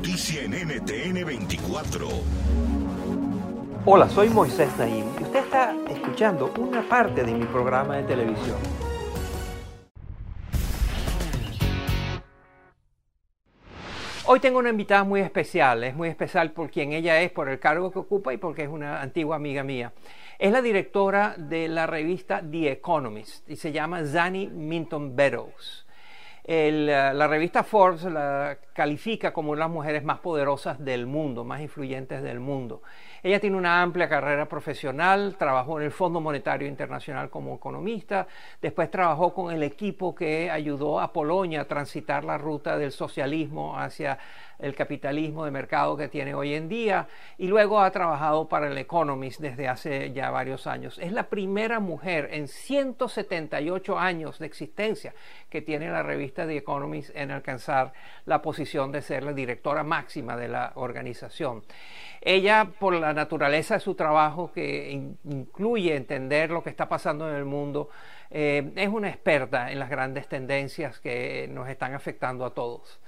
Noticia en NTN 24. Hola, soy Moisés Naim y usted está escuchando una parte de mi programa de televisión. Hoy tengo una invitada muy especial, es muy especial por quien ella es, por el cargo que ocupa y porque es una antigua amiga mía. Es la directora de la revista The Economist y se llama Zani Minton Beddoes. El, la revista Forbes la califica como una de las mujeres más poderosas del mundo, más influyentes del mundo. Ella tiene una amplia carrera profesional, trabajó en el Fondo Monetario Internacional como economista, después trabajó con el equipo que ayudó a Polonia a transitar la ruta del socialismo hacia el capitalismo de mercado que tiene hoy en día y luego ha trabajado para el Economist desde hace ya varios años. Es la primera mujer en 178 años de existencia que tiene la revista The Economist en alcanzar la posición de ser la directora máxima de la organización. Ella, por la naturaleza de su trabajo, que incluye entender lo que está pasando en el mundo, eh, es una experta en las grandes tendencias que nos están afectando a todos.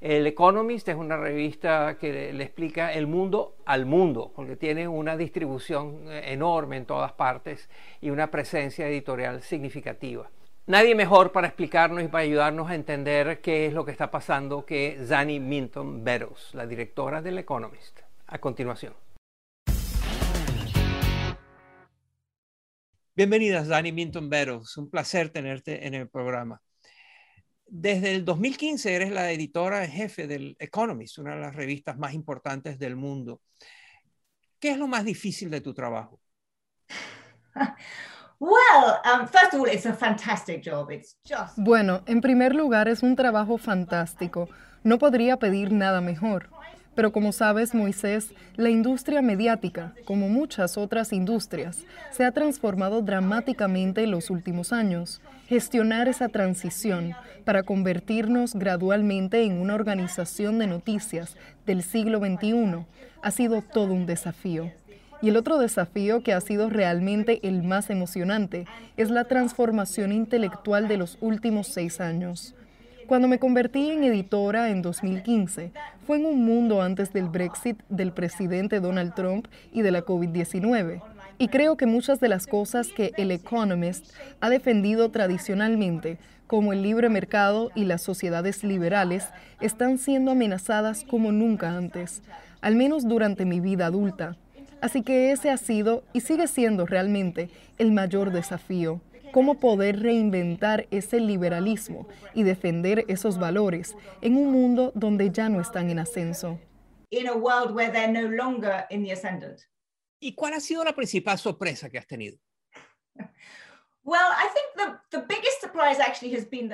El Economist es una revista que le explica el mundo al mundo, porque tiene una distribución eh, enorme en todas partes y una presencia editorial significativa. Nadie mejor para explicarnos y para ayudarnos a entender qué es lo que está pasando que Zani Minton Beddoes, la directora del Economist. A continuación. Bienvenida, Zani Minton Beddoes. Un placer tenerte en el programa desde el 2015 eres la editora en jefe del Economist, una de las revistas más importantes del mundo. ¿Qué es lo más difícil de tu trabajo? Bueno, en primer lugar es un trabajo fantástico. No podría pedir nada mejor. Pero como sabes, Moisés, la industria mediática, como muchas otras industrias, se ha transformado dramáticamente en los últimos años. Gestionar esa transición para convertirnos gradualmente en una organización de noticias del siglo XXI ha sido todo un desafío. Y el otro desafío que ha sido realmente el más emocionante es la transformación intelectual de los últimos seis años. Cuando me convertí en editora en 2015, fue en un mundo antes del Brexit, del presidente Donald Trump y de la COVID-19. Y creo que muchas de las cosas que el Economist ha defendido tradicionalmente, como el libre mercado y las sociedades liberales, están siendo amenazadas como nunca antes, al menos durante mi vida adulta. Así que ese ha sido y sigue siendo realmente el mayor desafío cómo poder reinventar ese liberalismo y defender esos valores en un mundo donde ya no están en ascenso. ¿Y cuál ha sido la principal sorpresa que has tenido?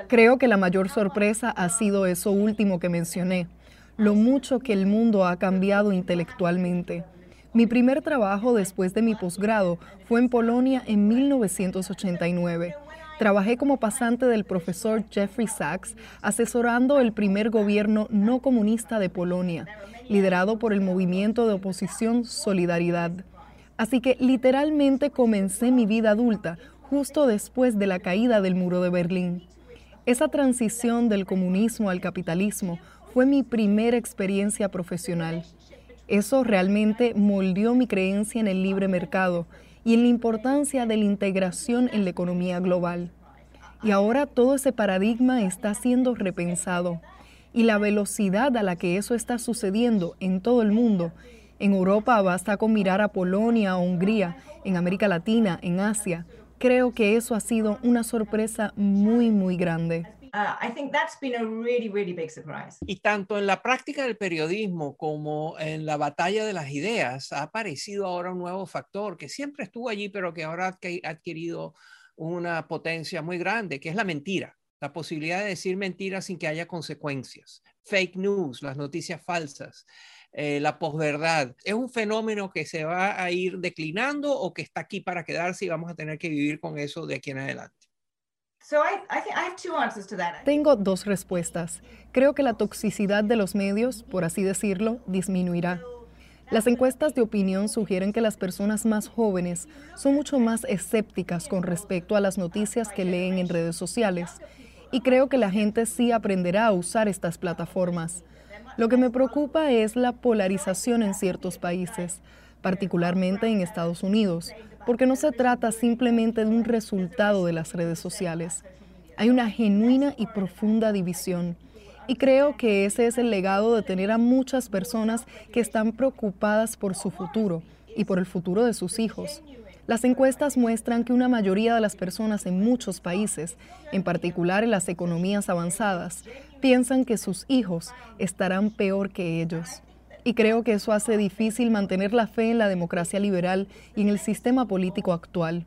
Creo que la mayor sorpresa ha sido eso último que mencioné, lo mucho que el mundo ha cambiado intelectualmente. Mi primer trabajo después de mi posgrado fue en Polonia en 1989. Trabajé como pasante del profesor Jeffrey Sachs, asesorando el primer gobierno no comunista de Polonia, liderado por el movimiento de oposición Solidaridad. Así que literalmente comencé mi vida adulta justo después de la caída del muro de Berlín. Esa transición del comunismo al capitalismo fue mi primera experiencia profesional. Eso realmente moldeó mi creencia en el libre mercado y en la importancia de la integración en la economía global. Y ahora todo ese paradigma está siendo repensado. Y la velocidad a la que eso está sucediendo en todo el mundo, en Europa basta con mirar a Polonia o Hungría, en América Latina, en Asia, creo que eso ha sido una sorpresa muy, muy grande. Y tanto en la práctica del periodismo como en la batalla de las ideas ha aparecido ahora un nuevo factor que siempre estuvo allí, pero que ahora ha adquirido una potencia muy grande, que es la mentira la posibilidad de decir mentiras sin que haya consecuencias, fake news, las noticias falsas, eh, la posverdad. ¿Es un fenómeno que se va a ir declinando o que está aquí para quedarse y vamos a tener que vivir con eso de aquí en adelante? Tengo dos respuestas. Creo que la toxicidad de los medios, por así decirlo, disminuirá. Las encuestas de opinión sugieren que las personas más jóvenes son mucho más escépticas con respecto a las noticias que leen en redes sociales y creo que la gente sí aprenderá a usar estas plataformas. Lo que me preocupa es la polarización en ciertos países, particularmente en Estados Unidos, porque no se trata simplemente de un resultado de las redes sociales. Hay una genuina y profunda división. Y creo que ese es el legado de tener a muchas personas que están preocupadas por su futuro y por el futuro de sus hijos. Las encuestas muestran que una mayoría de las personas en muchos países, en particular en las economías avanzadas, piensan que sus hijos estarán peor que ellos. Y creo que eso hace difícil mantener la fe en la democracia liberal y en el sistema político actual.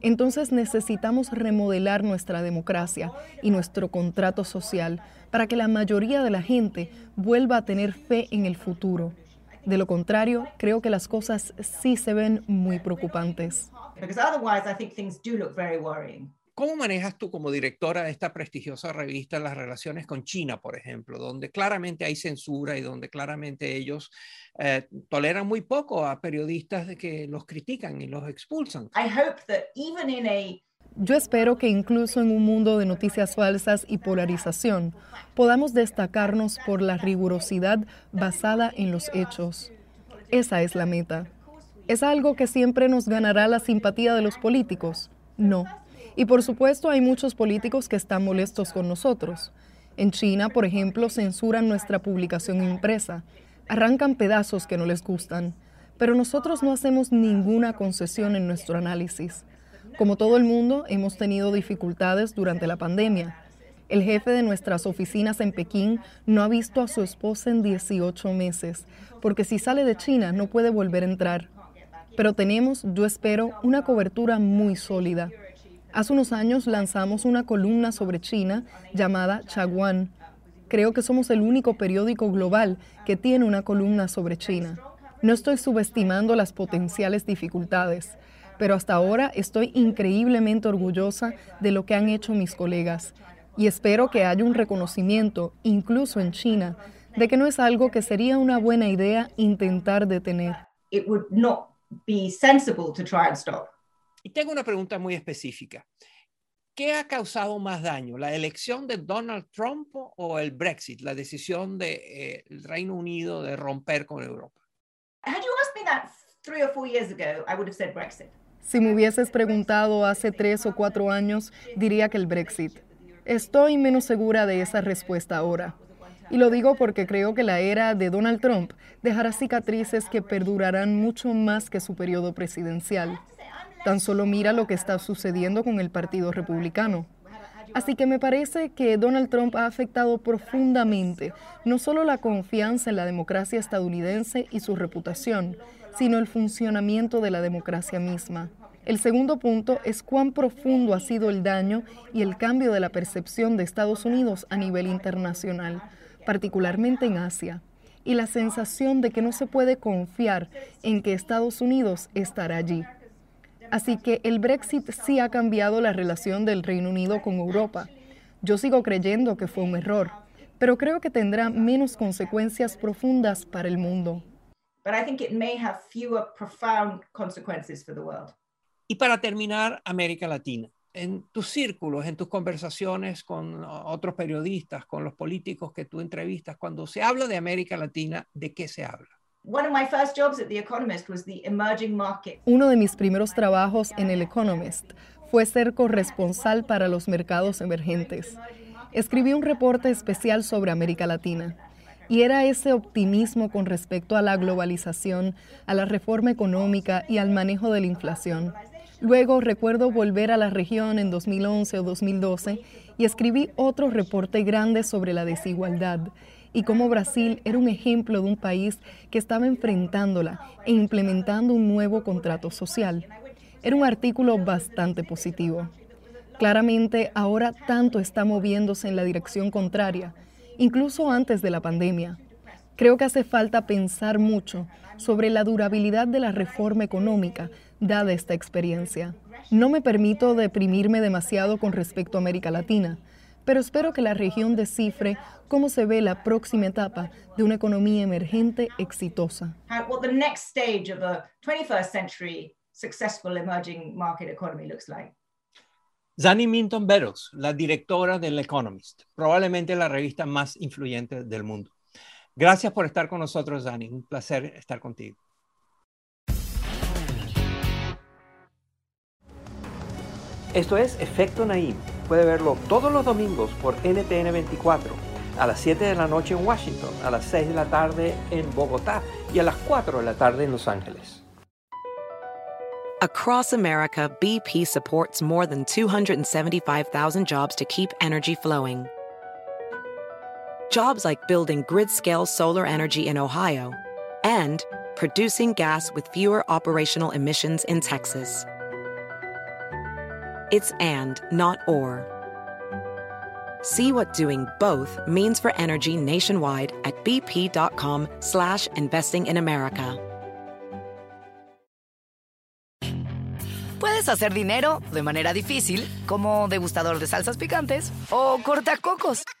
Entonces necesitamos remodelar nuestra democracia y nuestro contrato social para que la mayoría de la gente vuelva a tener fe en el futuro. De lo contrario, creo que las cosas sí se ven muy preocupantes. ¿Cómo manejas tú como directora de esta prestigiosa revista las relaciones con China, por ejemplo, donde claramente hay censura y donde claramente ellos eh, toleran muy poco a periodistas que los critican y los expulsan? Yo espero que incluso en un mundo de noticias falsas y polarización podamos destacarnos por la rigurosidad basada en los hechos. Esa es la meta. ¿Es algo que siempre nos ganará la simpatía de los políticos? No. Y por supuesto hay muchos políticos que están molestos con nosotros. En China, por ejemplo, censuran nuestra publicación impresa, arrancan pedazos que no les gustan, pero nosotros no hacemos ninguna concesión en nuestro análisis. Como todo el mundo, hemos tenido dificultades durante la pandemia. El jefe de nuestras oficinas en Pekín no ha visto a su esposa en 18 meses, porque si sale de China no puede volver a entrar. Pero tenemos, yo espero, una cobertura muy sólida. Hace unos años lanzamos una columna sobre China llamada Chaguan. Creo que somos el único periódico global que tiene una columna sobre China. No estoy subestimando las potenciales dificultades, pero hasta ahora estoy increíblemente orgullosa de lo que han hecho mis colegas y espero que haya un reconocimiento, incluso en China, de que no es algo que sería una buena idea intentar detener. Y tengo una pregunta muy específica. ¿Qué ha causado más daño, la elección de Donald Trump o el Brexit, la decisión del de, eh, Reino Unido de romper con Europa? Si me hubieses preguntado hace tres o cuatro años, diría que el Brexit. Estoy menos segura de esa respuesta ahora. Y lo digo porque creo que la era de Donald Trump dejará cicatrices que perdurarán mucho más que su periodo presidencial. Tan solo mira lo que está sucediendo con el Partido Republicano. Así que me parece que Donald Trump ha afectado profundamente no solo la confianza en la democracia estadounidense y su reputación, sino el funcionamiento de la democracia misma. El segundo punto es cuán profundo ha sido el daño y el cambio de la percepción de Estados Unidos a nivel internacional, particularmente en Asia, y la sensación de que no se puede confiar en que Estados Unidos estará allí. Así que el Brexit sí ha cambiado la relación del Reino Unido con Europa. Yo sigo creyendo que fue un error, pero creo que tendrá menos consecuencias profundas para el mundo but I think it may have fewer profound consequences for the world. Y para terminar, América Latina. En tus círculos, en tus conversaciones con otros periodistas, con los políticos que tú entrevistas, cuando se habla de América Latina, ¿de qué se habla? Uno de mis primeros trabajos en El Economist fue ser corresponsal para los mercados emergentes. Escribí un reporte especial sobre América Latina y era ese optimismo con respecto a la globalización, a la reforma económica y al manejo de la inflación. Luego recuerdo volver a la región en 2011 o 2012 y escribí otro reporte grande sobre la desigualdad y cómo Brasil era un ejemplo de un país que estaba enfrentándola e implementando un nuevo contrato social. Era un artículo bastante positivo. Claramente ahora tanto está moviéndose en la dirección contraria, incluso antes de la pandemia. Creo que hace falta pensar mucho sobre la durabilidad de la reforma económica dada esta experiencia. No me permito deprimirme demasiado con respecto a América Latina, pero espero que la región descifre cómo se ve la próxima etapa de una economía emergente exitosa. Zanny Minton Beddoes, la directora del Economist, probablemente la revista más influyente del mundo. Gracias por estar con nosotros, Zanny. Un placer estar contigo. Esto es Efecto Naim. Puede verlo todos los domingos por NTN 24, a las 7 de la noche en Washington, a las 6 de la tarde en Bogotá y a las 4 de la tarde en Los Ángeles. Across America, BP supports more than 275,000 jobs to keep energy flowing. Jobs like building grid-scale solar energy in Ohio and producing gas with fewer operational emissions in Texas. It's and, not or. See what doing both means for energy nationwide at bp.com slash investing in America. Puedes hacer dinero de manera difícil, como degustador de salsas picantes, o cortacocos,